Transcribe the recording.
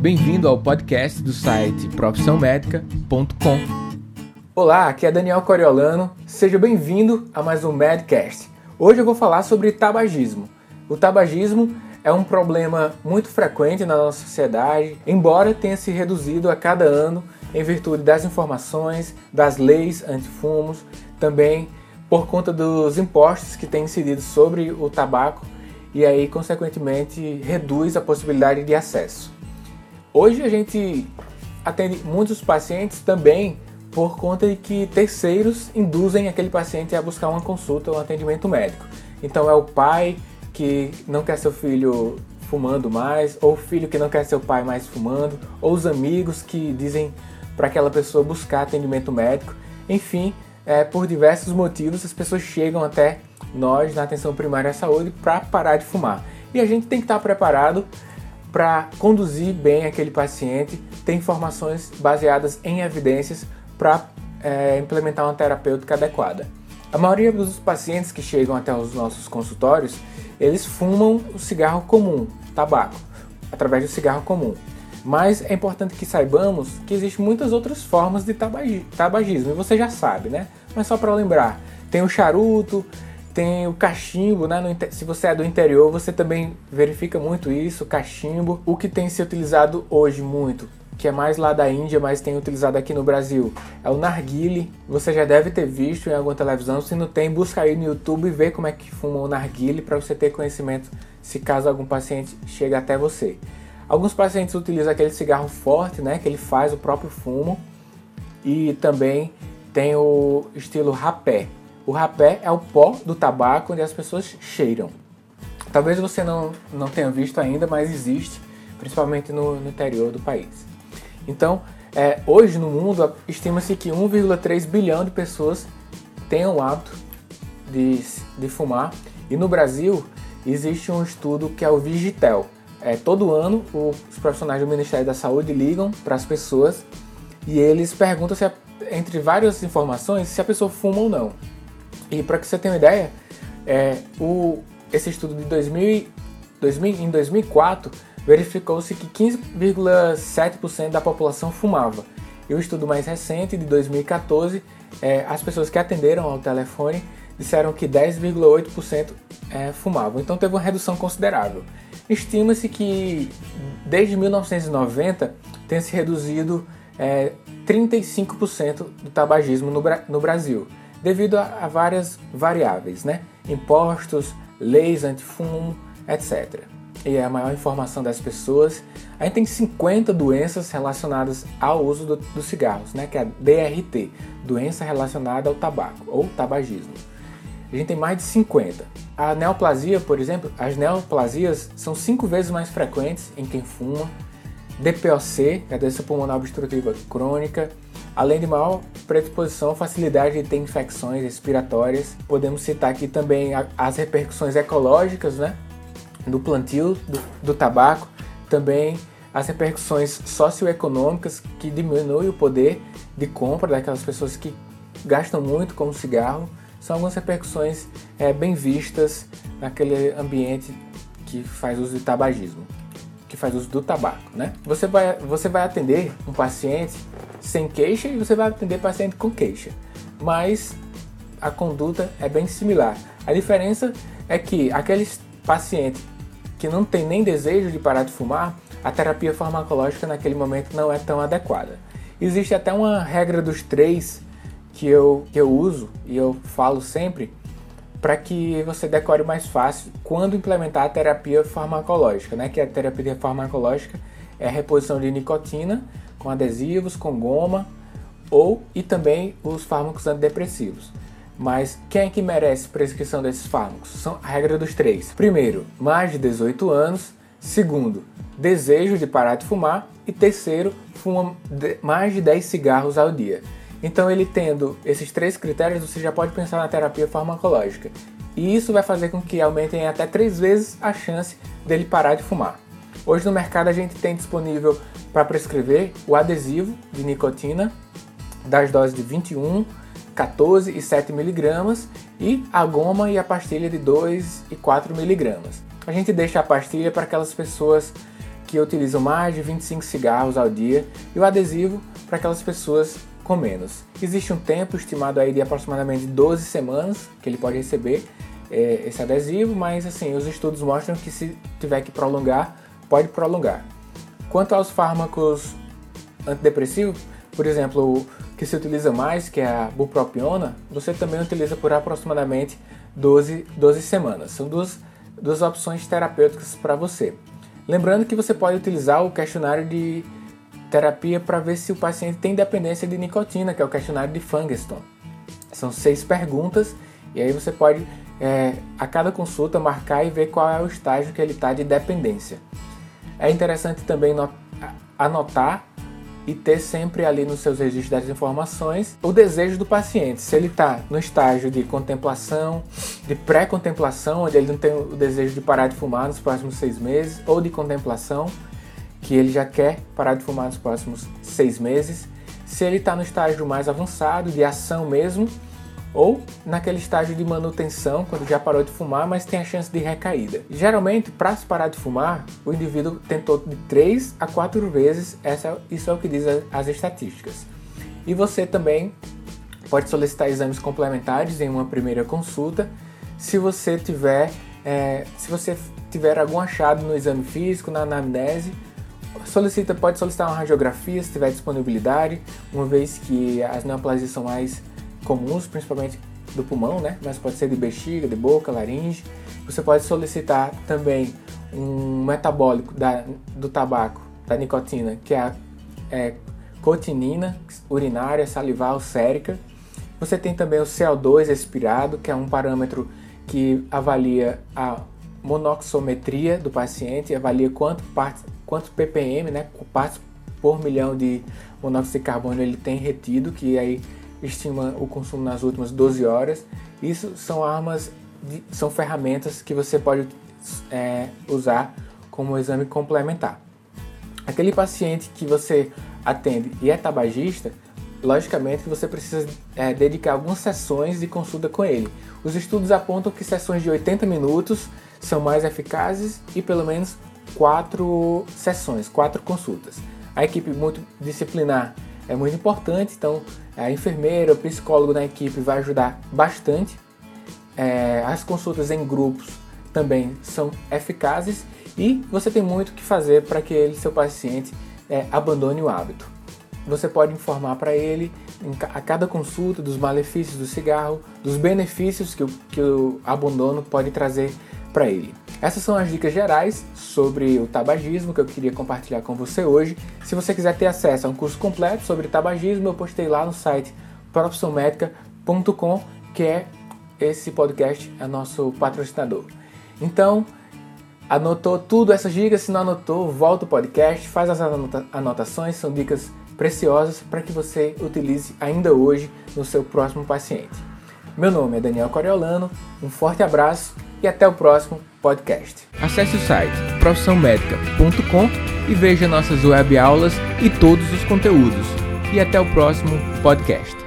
Bem-vindo ao podcast do site profissãomedica.com. Olá, aqui é Daniel Coriolano. Seja bem-vindo a mais um Medcast. Hoje eu vou falar sobre tabagismo. O tabagismo é um problema muito frequente na nossa sociedade, embora tenha se reduzido a cada ano em virtude das informações, das leis antifumos, também por conta dos impostos que têm incidido sobre o tabaco e aí, consequentemente, reduz a possibilidade de acesso. Hoje a gente atende muitos pacientes também por conta de que terceiros induzem aquele paciente a buscar uma consulta ou um atendimento médico. Então é o pai que não quer seu filho fumando mais, ou o filho que não quer seu pai mais fumando, ou os amigos que dizem para aquela pessoa buscar atendimento médico. Enfim, é, por diversos motivos as pessoas chegam até nós na atenção primária à saúde para parar de fumar. E a gente tem que estar preparado para conduzir bem aquele paciente, ter informações baseadas em evidências para é, implementar uma terapêutica adequada. A maioria dos pacientes que chegam até os nossos consultórios, eles fumam o cigarro comum, tabaco, através do cigarro comum. Mas é importante que saibamos que existem muitas outras formas de tabagismo, e você já sabe, né? Mas só para lembrar, tem o charuto, tem o cachimbo, né? Se você é do interior, você também verifica muito isso, cachimbo. O que tem se utilizado hoje muito, que é mais lá da Índia, mas tem utilizado aqui no Brasil, é o narguile. Você já deve ter visto em alguma televisão. Se não tem, busca aí no YouTube e vê como é que fuma o narguile para você ter conhecimento se caso algum paciente chegue até você. Alguns pacientes utilizam aquele cigarro forte, né? Que ele faz o próprio fumo. E também tem o estilo rapé o rapé é o pó do tabaco onde as pessoas cheiram. Talvez você não, não tenha visto ainda, mas existe, principalmente no, no interior do país. Então, é, hoje no mundo, estima-se que 1,3 bilhão de pessoas tenham o hábito de, de fumar. E no Brasil, existe um estudo que é o Vigitel. É, todo ano, os profissionais do Ministério da Saúde ligam para as pessoas e eles perguntam se, entre várias informações, se a pessoa fuma ou não. E para que você tenha uma ideia, é, o, esse estudo de 2000, 2000 em 2004 verificou-se que 15,7% da população fumava. E o estudo mais recente, de 2014, é, as pessoas que atenderam ao telefone disseram que 10,8% é, fumavam. Então teve uma redução considerável. Estima-se que desde 1990 tenha se reduzido é, 35% do tabagismo no, no Brasil devido a, a várias variáveis, né? Impostos, leis antifumo, etc. E é a maior informação das pessoas. A gente tem 50 doenças relacionadas ao uso dos do cigarros, né? Que é a DRT, doença relacionada ao tabaco ou tabagismo. A gente tem mais de 50. A neoplasia, por exemplo, as neoplasias são cinco vezes mais frequentes em quem fuma. DPOC, que é a doença pulmonar obstrutiva crônica, Além de maior predisposição, facilidade de ter infecções respiratórias, podemos citar aqui também as repercussões ecológicas né, do plantio do, do tabaco, também as repercussões socioeconômicas que diminuem o poder de compra daquelas pessoas que gastam muito com o cigarro. São algumas repercussões é, bem vistas naquele ambiente que faz uso de tabagismo, que faz uso do tabaco. Né? Você, vai, você vai atender um paciente sem queixa e você vai atender paciente com queixa. Mas a conduta é bem similar. A diferença é que aqueles pacientes que não tem nem desejo de parar de fumar, a terapia farmacológica naquele momento não é tão adequada. Existe até uma regra dos três que eu, que eu uso e eu falo sempre para que você decore mais fácil quando implementar a terapia farmacológica, né? Que a terapia farmacológica é a reposição de nicotina com adesivos, com goma ou e também os fármacos antidepressivos. Mas quem é que merece prescrição desses fármacos? São a regra dos três. Primeiro, mais de 18 anos. Segundo, desejo de parar de fumar. E terceiro, fuma mais de 10 cigarros ao dia. Então, ele tendo esses três critérios, você já pode pensar na terapia farmacológica. E isso vai fazer com que aumentem até três vezes a chance dele parar de fumar. Hoje no mercado a gente tem disponível para prescrever o adesivo de nicotina das doses de 21, 14 e 7 miligramas e a goma e a pastilha de 2 e 4 miligramas. A gente deixa a pastilha para aquelas pessoas que utilizam mais de 25 cigarros ao dia e o adesivo para aquelas pessoas com menos. Existe um tempo estimado aí de aproximadamente 12 semanas que ele pode receber é, esse adesivo, mas assim, os estudos mostram que se tiver que prolongar, pode prolongar. Quanto aos fármacos antidepressivos, por exemplo, o que se utiliza mais, que é a bupropiona, você também utiliza por aproximadamente 12, 12 semanas. São duas, duas opções terapêuticas para você. Lembrando que você pode utilizar o questionário de terapia para ver se o paciente tem dependência de nicotina, que é o questionário de Fungeston. São seis perguntas e aí você pode, é, a cada consulta, marcar e ver qual é o estágio que ele está de dependência. É interessante também anotar e ter sempre ali nos seus registros das informações o desejo do paciente. Se ele está no estágio de contemplação, de pré-contemplação, onde ele não tem o desejo de parar de fumar nos próximos seis meses, ou de contemplação, que ele já quer parar de fumar nos próximos seis meses. Se ele está no estágio mais avançado, de ação mesmo, ou naquele estágio de manutenção, quando já parou de fumar, mas tem a chance de recaída. Geralmente, para se parar de fumar, o indivíduo tentou de 3 a 4 vezes, essa, isso é o que diz as estatísticas. E você também pode solicitar exames complementares em uma primeira consulta, se você tiver, é, se você tiver algum achado no exame físico, na anamnese, solicita, pode solicitar uma radiografia se tiver disponibilidade, uma vez que as neoplasias são mais comuns, principalmente do pulmão, né? Mas pode ser de bexiga, de boca, laringe. Você pode solicitar também um metabólico da, do tabaco, da nicotina, que é a é, cotinina urinária, salival, sérica. Você tem também o CO2 expirado, que é um parâmetro que avalia a monoxometria do paciente, avalia quanto partes, quanto ppm, né, partes por milhão de monóxido de carbono ele tem retido, que aí estima o consumo nas últimas 12 horas. Isso são armas, de, são ferramentas que você pode é, usar como exame complementar. Aquele paciente que você atende e é tabagista, logicamente você precisa é, dedicar algumas sessões de consulta com ele. Os estudos apontam que sessões de 80 minutos são mais eficazes e pelo menos quatro sessões, quatro consultas. A equipe multidisciplinar é muito importante, então a enfermeira, o psicólogo da equipe vai ajudar bastante. É, as consultas em grupos também são eficazes e você tem muito que fazer para que ele, seu paciente, é, abandone o hábito. Você pode informar para ele a cada consulta dos malefícios do cigarro, dos benefícios que o, que o abandono pode trazer para ele. Essas são as dicas gerais sobre o tabagismo que eu queria compartilhar com você hoje. Se você quiser ter acesso a um curso completo sobre tabagismo, eu postei lá no site profissionmedica.com, que é esse podcast, é nosso patrocinador. Então, anotou tudo essas dicas? Se não anotou, volta o podcast, faz as anota anotações, são dicas preciosas para que você utilize ainda hoje no seu próximo paciente. Meu nome é Daniel Coriolano, um forte abraço e até o próximo podcast. Acesse o site profissãomedica.com e veja nossas web aulas e todos os conteúdos. E até o próximo podcast.